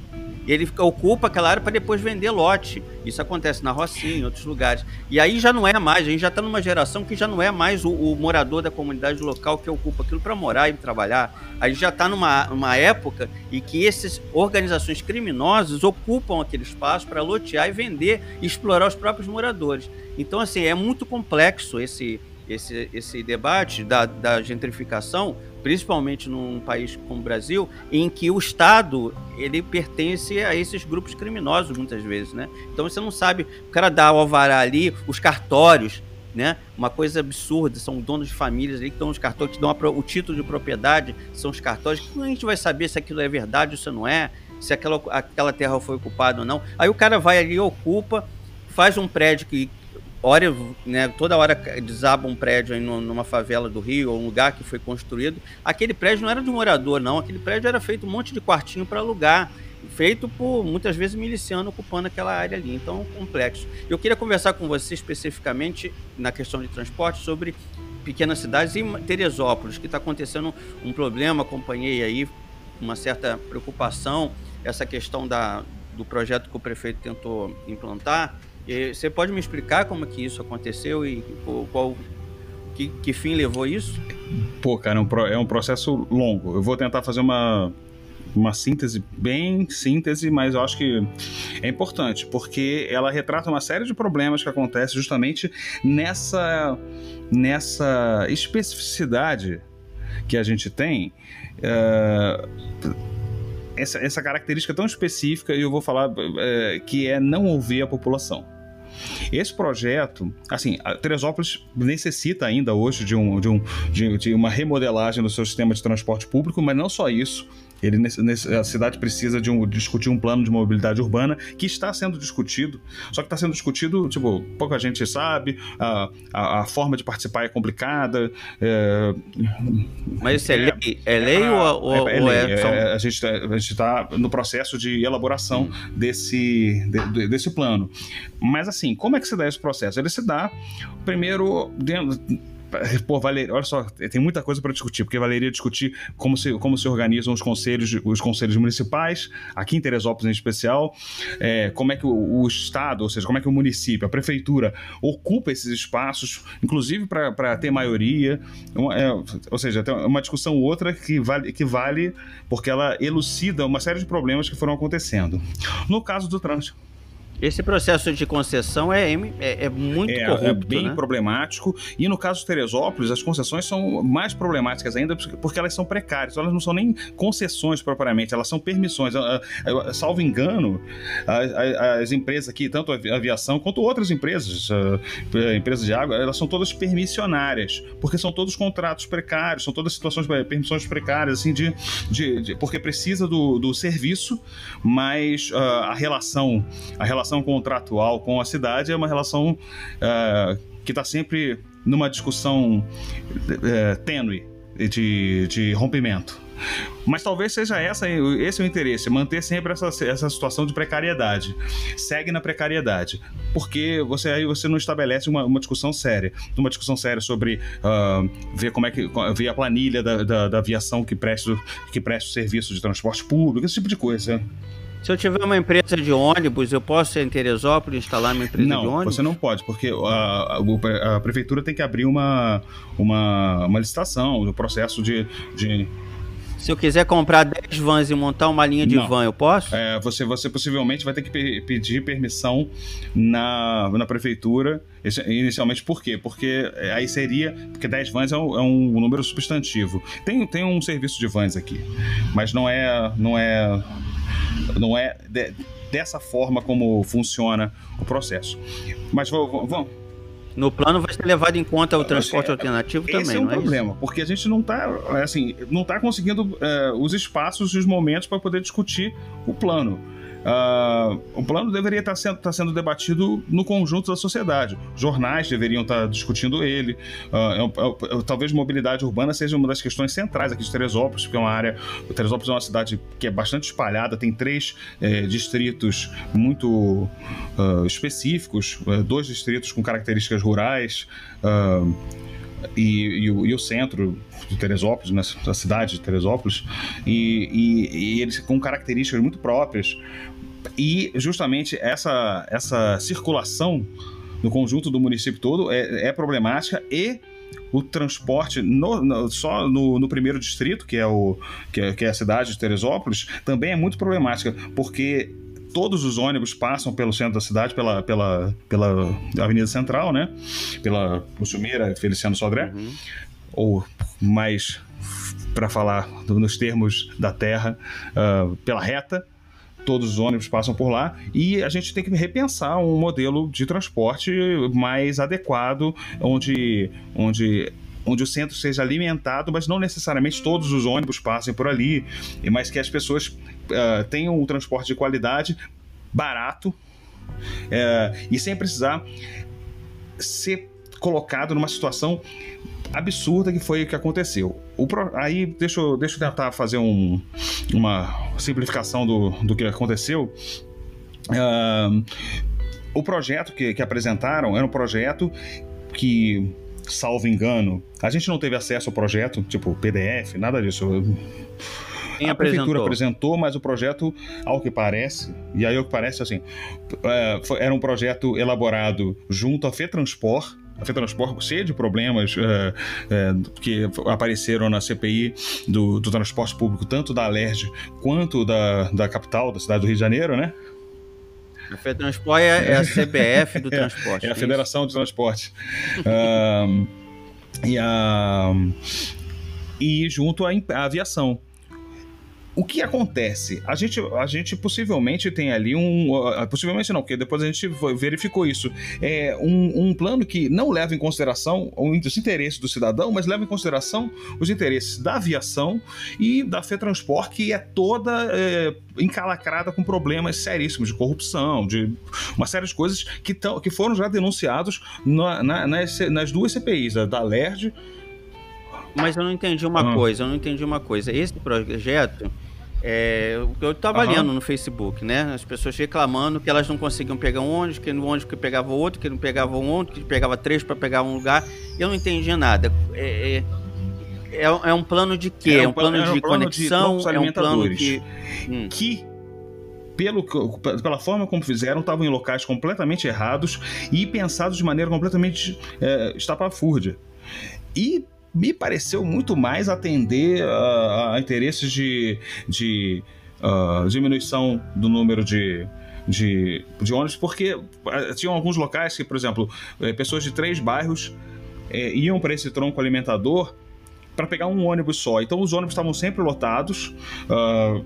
S1: ele ocupa aquela área para depois vender lote. Isso acontece na Rocinha, em outros lugares. E aí já não é mais, a gente já está numa geração que já não é mais o, o morador da comunidade local que ocupa aquilo para morar e trabalhar. A gente já está numa, numa época em que essas organizações criminosas ocupam aquele espaço para lotear e vender e explorar os próprios moradores. Então, assim, é muito complexo esse, esse, esse debate da, da gentrificação, principalmente num país como o Brasil, em que o Estado ele pertence a esses grupos criminosos muitas vezes, né? Então você não sabe, o cara dá o alvará ali, os cartórios, né? Uma coisa absurda, são donos de famílias ali que dão os cartórios, que dão a, o título de propriedade, são os cartórios. Como a gente vai saber se aquilo é verdade ou se não é? Se aquela, aquela terra foi ocupada ou não? Aí o cara vai ali, ocupa, faz um prédio que hora, né, toda hora desaba um prédio aí numa favela do Rio, ou um lugar que foi construído. Aquele prédio não era de morador, não. Aquele prédio era feito um monte de quartinho para alugar. Feito por muitas vezes miliciano ocupando aquela área ali, então complexo. Eu queria conversar com você especificamente na questão de transporte sobre pequenas cidades e Teresópolis, que está acontecendo um problema, acompanhei aí uma certa preocupação, essa questão da, do projeto que o prefeito tentou implantar, você pode me explicar como que isso aconteceu e qual que, que fim levou isso?
S2: Pô, cara, é um, é um processo longo. Eu vou tentar fazer uma uma síntese bem síntese, mas eu acho que é importante, porque ela retrata uma série de problemas que acontecem justamente nessa, nessa especificidade que a gente tem. Uh, essa, essa característica tão específica, e eu vou falar uh, que é não ouvir a população. Esse projeto, assim, Teresópolis necessita ainda hoje de, um, de, um, de, de uma remodelagem do seu sistema de transporte público, mas não só isso. Ele, nesse, a cidade precisa de um, discutir um plano de mobilidade urbana que está sendo discutido, só que está sendo discutido, tipo, pouca gente sabe, a, a, a forma de participar é complicada. É...
S1: Mas isso é, é lei? É lei é, ou, é,
S2: é, lei. é só... É, a gente está no processo de elaboração hum. desse, de, desse plano. Mas assim, como é que se dá esse processo? Ele se dá primeiro dentro Pô, Valeria, olha só, tem muita coisa para discutir, porque valeria discutir como se, como se organizam os conselhos, os conselhos municipais, aqui em Teresópolis em especial, é, como é que o, o, Estado, ou seja, como é que o município, a prefeitura, ocupa esses espaços, inclusive para ter maioria. É, ou seja, tem uma discussão outra que vale, que vale porque ela elucida uma série de problemas que foram acontecendo. No caso do trânsito
S1: esse processo de concessão é, é, é muito é, corrupto,
S2: É bem
S1: né?
S2: problemático. E no caso de Teresópolis, as concessões são mais problemáticas ainda porque elas são precárias. Elas não são nem concessões propriamente, elas são permissões. Salvo engano, as, empresas aqui, tanto a aviação quanto outras empresas, empresas de água, elas são todas permissionárias, porque são todos contratos precários, são todas situações, permissões precárias, assim, de, de, de porque precisa do, do serviço, mas a relação, a relação relação contratual com a cidade é uma relação uh, que está sempre numa discussão uh, tênue de, de rompimento. Mas talvez seja essa, esse o interesse, manter sempre essa, essa situação de precariedade. Segue na precariedade. Porque você aí você não estabelece uma, uma discussão séria. Uma discussão séria sobre uh, ver como é que. ver a planilha da, da, da aviação que presta, que presta o serviço de transporte público, esse tipo de coisa.
S1: Se eu tiver uma empresa de ônibus, eu posso ser em Teresópolis instalar uma empresa
S2: não,
S1: de ônibus?
S2: Não, você não pode, porque a, a, a, prefeitura tem que abrir uma, uma, uma licitação, o um processo de, de
S1: se eu quiser comprar 10 vans e montar uma linha de Não. van, eu posso?
S2: É, você, você possivelmente vai ter que pe pedir permissão na, na prefeitura. Inicialmente, por quê? Porque aí seria. Porque 10 vans é um, é um número substantivo. Tem, tem um serviço de vans aqui, mas não é. Não é não é de, dessa forma como funciona o processo. Mas vamos.
S1: No plano vai ser levado em conta o transporte é, alternativo
S2: esse
S1: também,
S2: é um problema, isso? porque a gente não está assim, não tá conseguindo é, os espaços e os momentos para poder discutir o plano. Uh, o plano deveria estar sendo, estar sendo debatido no conjunto da sociedade. Jornais deveriam estar discutindo ele. Uh, talvez mobilidade urbana seja uma das questões centrais aqui de Teresópolis, porque é uma área. Teresópolis é uma cidade que é bastante espalhada, tem três eh, distritos muito uh, específicos, eh, dois distritos com características rurais. E, e, e, o, centro de Teresópolis, na cidade de Teresópolis, e, e, eles com características muito próprias. E justamente essa, essa circulação no conjunto do município todo é, é problemática e o transporte no, no, só no, no, primeiro distrito, que é, o, que é, que é a cidade de Teresópolis, também é muito problemática, porque todos os ônibus passam pelo centro da cidade, pela, pela, pela Avenida Central, né? Pela Mussumeira Feliciano Sodré, uhum. Ou mais para falar nos termos da terra, uh, pela reta todos os ônibus passam por lá e a gente tem que repensar um modelo de transporte mais adequado, onde, onde onde o centro seja alimentado, mas não necessariamente todos os ônibus passem por ali, mas que as pessoas uh, tenham um transporte de qualidade, barato, uh, e sem precisar ser colocado numa situação absurda que foi o que aconteceu. O pro... Aí, deixa eu, deixa eu tentar fazer um, uma simplificação do, do que aconteceu. Uh, o projeto que, que apresentaram era um projeto que, salvo engano, a gente não teve acesso ao projeto, tipo PDF, nada disso.
S1: Quem
S2: a
S1: apresentou?
S2: prefeitura apresentou, mas o projeto, ao que parece, e aí o que parece assim, é, era um projeto elaborado junto à FETransport, a FETransport cheia de problemas é, é, que apareceram na CPI do, do, transporte público, tanto da Alerj quanto da, da capital, da cidade do Rio de Janeiro, né?
S1: A FETransport é, é a [LAUGHS] CBF do transporte.
S2: É, é a Federação de Transporte. um, e, a, e junto à aviação. O que acontece? A gente, a gente possivelmente tem ali um. Possivelmente não, porque depois a gente verificou isso. É um, um plano que não leva em consideração os interesses do cidadão, mas leva em consideração os interesses da aviação e da FETransport, que é toda é, encalacrada com problemas seríssimos de corrupção, de uma série de coisas que, tão, que foram já denunciados na, na, nas, nas duas CPIs, da LERD.
S1: Mas eu não entendi uma ah. coisa, eu não entendi uma coisa. Esse projeto é, eu estava uhum. lendo no Facebook, né? As pessoas reclamando que elas não conseguiam pegar um ônibus, que no ônibus que pegava outro, que não pegava um outro, que pegava três para pegar um lugar. Eu não entendi nada. É, é, é um plano de quê? É um, plano, de um plano conexão? De é um plano que.
S2: Hum. que pelo, pela forma como fizeram, estavam em locais completamente errados e pensados de maneira completamente é, estapafúrdia. E me pareceu muito mais atender a, a interesses de, de uh, diminuição do número de, de, de ônibus, porque uh, tinham alguns locais que, por exemplo, eh, pessoas de três bairros eh, iam para esse tronco alimentador para pegar um ônibus só. Então os ônibus estavam sempre lotados. Uh,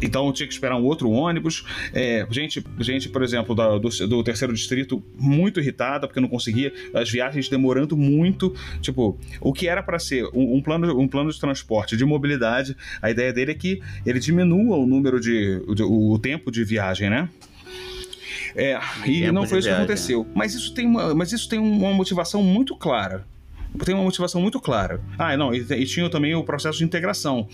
S2: então tinha que esperar um outro ônibus. É, gente, gente, por exemplo, da, do, do, terceiro distrito, muito irritada, porque não conseguia, as viagens demorando muito. Tipo, o que era para ser um, um, plano, um plano de transporte, de mobilidade, a ideia dele é que ele diminua o número de. de o, tempo de viagem, né? É, e não foi isso que aconteceu. Mas isso tem uma, mas isso tem uma motivação muito clara tem uma motivação muito clara. Ah, não, e, e, tinha também o processo de integração.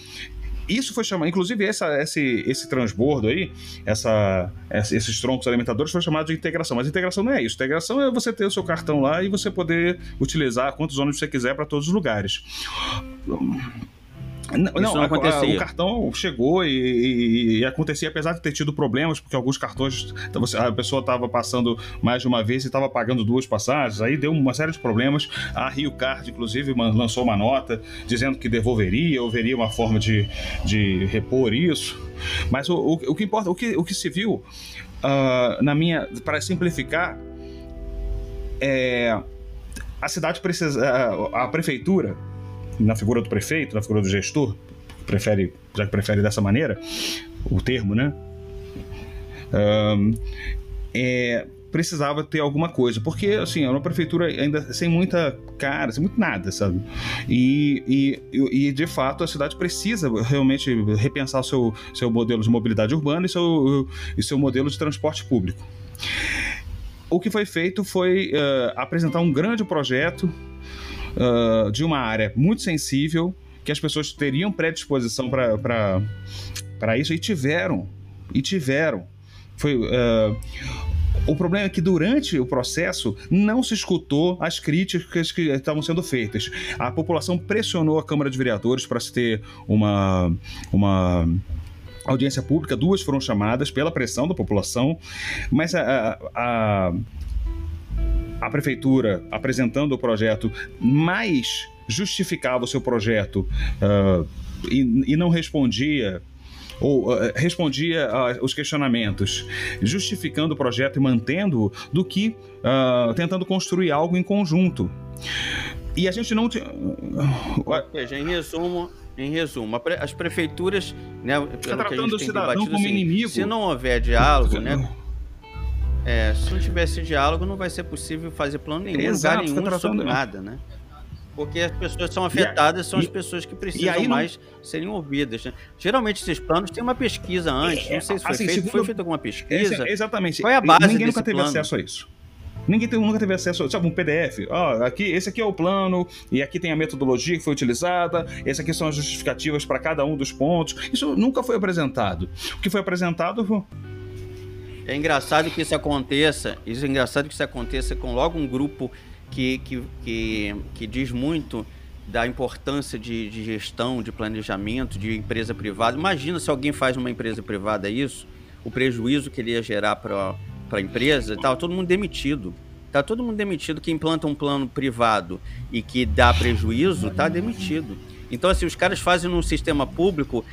S2: Isso foi chamado, inclusive essa, esse, esse transbordo aí, essa, esses troncos alimentadores foi chamado de integração. Mas integração não é isso. Integração é você ter o seu cartão lá e você poder utilizar quantos ônibus você quiser para todos os lugares. Não, não, não a, a, o cartão chegou e, e, e, acontecia, apesar de ter tido problemas, porque alguns cartões a pessoa estava passando mais de uma vez e estava pagando duas passagens, aí deu uma série de problemas. A Rio Card, inclusive, lançou uma nota dizendo que devolveria, ou veria uma forma de, de repor isso. Mas o, o, o que importa, o que, o que se viu, uh, na minha, para simplificar, é a cidade precisa, a, a prefeitura na figura do prefeito, na figura do gestor, prefere, já que prefere dessa maneira, o termo, né? Um, é, precisava ter alguma coisa, porque assim, é uma prefeitura ainda sem muita cara, sem muito nada, sabe? E, e, e de fato a cidade precisa realmente repensar seu, seu modelo de mobilidade urbana e seu, e seu modelo de transporte público. O que foi feito foi uh, apresentar um grande projeto uh, de uma área muito sensível, que as pessoas teriam predisposição para isso, e tiveram. E tiveram. Foi. Uh, o problema é que durante o processo não se escutou as críticas que estavam sendo feitas. A população pressionou a Câmara de Vereadores para se ter uma, uma audiência pública, duas foram chamadas pela pressão da população, mas a, a, a prefeitura apresentando o projeto mais justificava o seu projeto uh, e, e não respondia ou uh, respondia uh, os questionamentos, justificando o projeto e mantendo, do que uh, tentando construir algo em conjunto. E a gente não.
S1: Ou seja, em resumo, em resumo, as prefeituras, né,
S2: pelo tá a gente tem debatido, como assim, inimigo.
S1: se não houver diálogo, né, é, se não tivesse diálogo, não vai ser possível fazer plano nenhum, Exato, lugar nenhum sobre nada, né? Porque as pessoas são afetadas, são e, as pessoas que precisam mais não... serem ouvidas. Né? Geralmente esses planos têm uma pesquisa antes. É, não sei se foi assim, feito, segundo... foi feita alguma pesquisa.
S2: exatamente.
S1: Qual é a base
S2: Ninguém nunca teve
S1: plano?
S2: acesso a isso. Ninguém nunca teve acesso, sabe, um PDF. Ó, oh, aqui, esse aqui é o plano, e aqui tem a metodologia que foi utilizada, esse aqui são as justificativas para cada um dos pontos. Isso nunca foi apresentado. O que foi apresentado foi
S1: é engraçado que isso aconteça, isso é engraçado que isso aconteça com logo um grupo que, que, que, que diz muito da importância de, de, gestão, de planejamento, de empresa privada. Imagina se alguém faz uma empresa privada isso, o prejuízo que ele ia gerar para a empresa, tá todo mundo demitido. Tá todo mundo demitido que implanta um plano privado e que dá prejuízo, tá demitido. Então, assim, os caras fazem num sistema público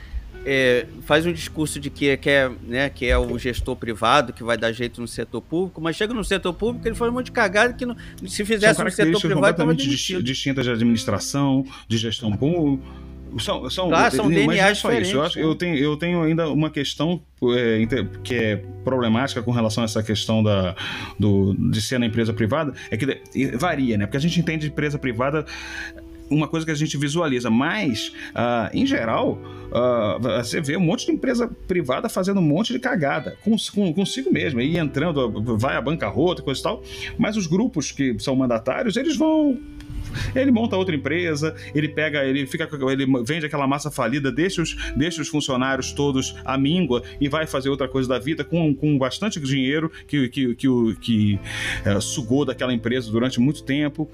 S1: é, faz um discurso de que, que, é, né, que é o gestor privado que vai dar jeito no setor público, mas chega no setor público ele faz um monte de cagada que não, se fizesse no setor privado
S2: completamente distintas de administração, de gestão pública. São, são, claro, são mas é só isso. Eu, acho, eu, tenho, eu tenho ainda uma questão é, que é problemática com relação a essa questão da, do, de ser na empresa privada, é que varia, né? Porque a gente entende empresa privada uma coisa que a gente visualiza, mas, uh, em geral, uh, você vê um monte de empresa privada fazendo um monte de cagada com, consigo mesmo, e entrando, vai à bancarrota, coisa e tal, mas os grupos que são mandatários, eles vão ele monta outra empresa, ele pega, ele fica, ele vende aquela massa falida, deixa os, deixa os funcionários todos à míngua e vai fazer outra coisa da vida com, com bastante dinheiro que, que, que, que, que é, sugou daquela empresa durante muito tempo.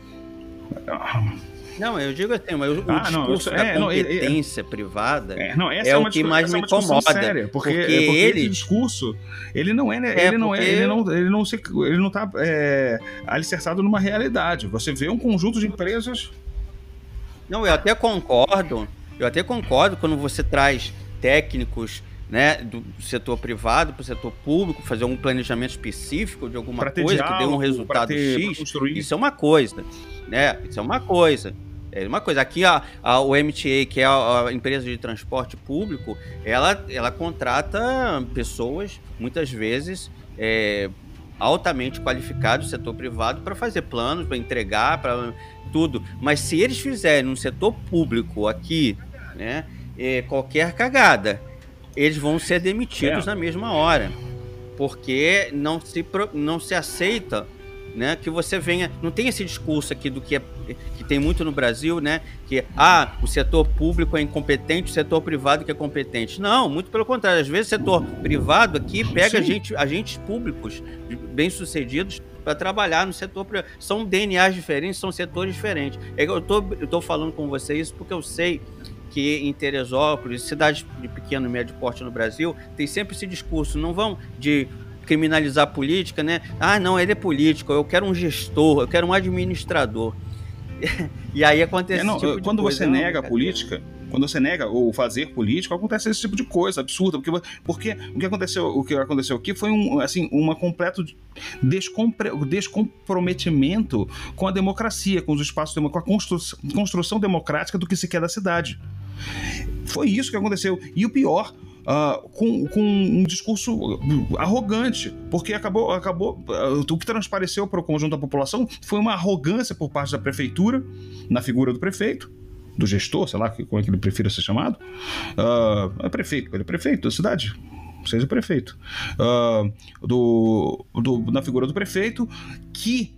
S1: Não, eu digo assim, mas o, ah, discurso não, da é, competência não, privada é, não, é, é o que mais me incomoda. Séria,
S2: porque, porque, é, porque ele... esse discurso, ele não é, é ele não é, ele não, ele não se, ele não tá é, alicerçado numa realidade. Você vê um conjunto de empresas.
S1: Não, eu até concordo. Eu até concordo quando você traz técnicos né, do setor privado para o setor público, fazer um planejamento específico de alguma coisa diálogo, que dê um resultado ter, X. Isso é uma coisa, né? Isso é uma coisa. É uma coisa, aqui a, a, o MTA, que é a, a, empresa de transporte público, ela, ela contrata pessoas, muitas vezes, é, altamente qualificadas do setor privado para fazer planos, para entregar, para tudo. Mas se eles fizerem no setor público aqui, né, é, qualquer cagada, eles vão ser demitidos é. na mesma hora. Porque não se, não se aceita né? Que você venha, não tem esse discurso aqui do que é, que tem muito no Brasil, né? Que ah, o setor público é incompetente, o setor privado que é competente. Não, muito pelo contrário. Às vezes o setor privado aqui pega gente, agentes públicos bem sucedidos para trabalhar no setor privado. São DNAs diferentes, são setores diferentes. É eu tô, eu tô falando com vocês isso porque eu sei que em Teresópolis, cidades de pequeno e médio porte no Brasil, tem sempre esse discurso, não vão de criminalizar a política, né? Ah, não, ele é político, eu quero um gestor, eu quero um administrador. [LAUGHS] e aí acontece é,
S2: não, tipo Quando coisa, você não, nega a política, quando você nega o fazer político, acontece esse tipo de coisa absurda, porque, porque o que aconteceu, o que aconteceu aqui foi um assim, uma completo descompre, descomprometimento com a democracia, com os espaços com a construção, construção democrática do que se quer da cidade. Foi isso que aconteceu. E o pior, uh, com, com, um discurso arrogante, porque acabou, acabou uh, o que transpareceu para o conjunto da população foi uma arrogância por parte da prefeitura, na figura do prefeito, do gestor, sei lá como é que ele prefira ser chamado. Uh, é prefeito, ele é prefeito da cidade, seja prefeito. Uh, do, do, na figura do prefeito, que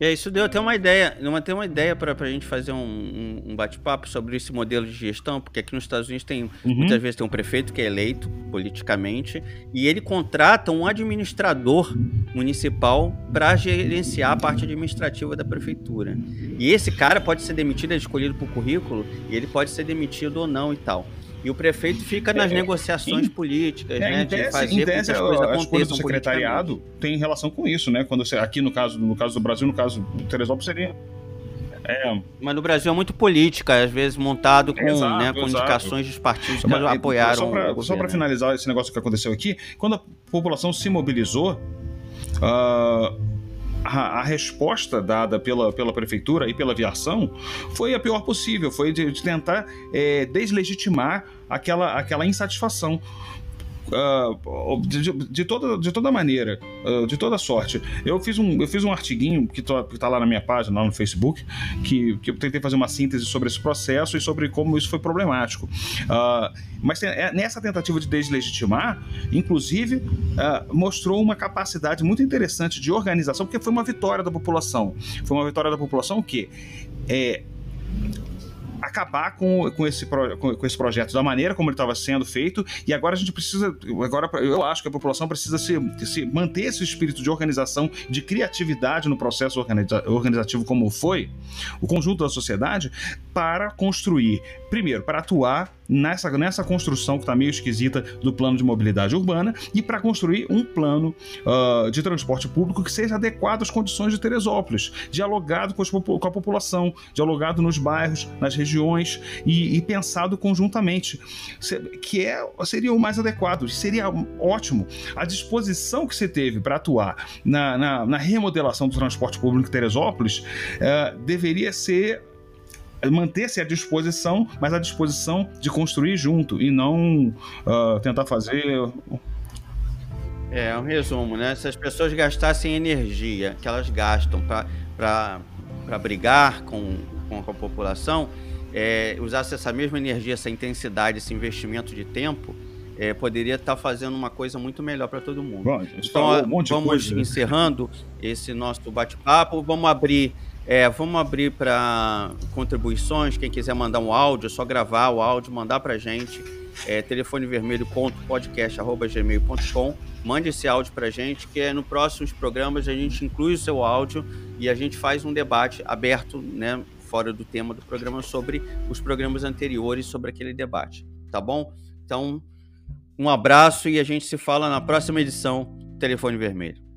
S1: é, isso deu até uma ideia, até uma ideia para a gente fazer um, um, um bate-papo sobre esse modelo de gestão, porque aqui nos Estados Unidos tem uhum. muitas vezes tem um prefeito que é eleito politicamente e ele contrata um administrador municipal para gerenciar a parte administrativa da prefeitura. E esse cara pode ser demitido, é escolhido por currículo e ele pode ser demitido ou não e tal. E o prefeito fica nas é, negociações em, políticas, é, né?
S2: Tese, de fazer tese, com que as coisas do secretariado tem relação com isso, né? Quando você, aqui no caso, no caso do Brasil, no caso do Teresópolis, seria
S1: é. Mas no Brasil é muito política, às vezes montado com, exato, né, com indicações dos partidos que Mas, apoiaram.
S2: Só para finalizar esse negócio que aconteceu aqui, quando a população se mobilizou, uh, a, a, resposta dada pela, pela prefeitura e pela aviação foi a pior possível, foi de, de tentar é, deslegitimar aquela, aquela insatisfação. Uh, de, de, toda, de toda maneira, uh, de toda sorte. Eu fiz um, eu fiz um artiguinho que está lá na minha página, lá no Facebook, que, que eu tentei fazer uma síntese sobre esse processo e sobre como isso foi problemático. Uh, mas é, nessa tentativa de deslegitimar, inclusive, mostrou uma capacidade muito interessante de organização, porque foi uma vitória da população. Foi uma vitória da população que é, acabar com, com, esse, com, com, esse projeto da maneira como ele estava sendo feito e agora a gente precisa agora eu acho que a população precisa se, se manter esse espírito de organização de criatividade no processo organiza, organizativo como foi o conjunto da sociedade para construir primeiro para atuar nessa, nessa construção que está meio esquisita do plano de mobilidade urbana e para construir um plano uh, de transporte público que seja adequado às condições de Teresópolis, dialogado com, com a população, dialogado nos bairros, nas regiões e, e pensado conjuntamente, que é, seria o mais adequado, seria ótimo. A disposição que você teve para atuar na, na, na, remodelação do transporte público em Teresópolis uh, deveria ser manter-se à disposição, mas à disposição de construir junto e não uh, tentar fazer.
S1: É, um resumo, né? Se as pessoas gastassem energia que elas gastam para brigar com, com a população, é, usasse essa mesma energia, essa intensidade, esse investimento de tempo, é, poderia estar tá fazendo uma coisa muito melhor para todo mundo. Bom, então, um vamos coisa. encerrando esse nosso bate-papo. Vamos abrir, é, vamos abrir para contribuições. Quem quiser mandar um áudio, é só gravar o áudio, mandar para gente. É, telefonevermelho.podcast@gmail.com. Mande esse áudio para gente, que é no próximos programas a gente inclui o seu áudio e a gente faz um debate aberto, né, fora do tema do programa sobre os programas anteriores sobre aquele debate, tá bom? Então um abraço e a gente se fala na próxima edição Telefone Vermelho.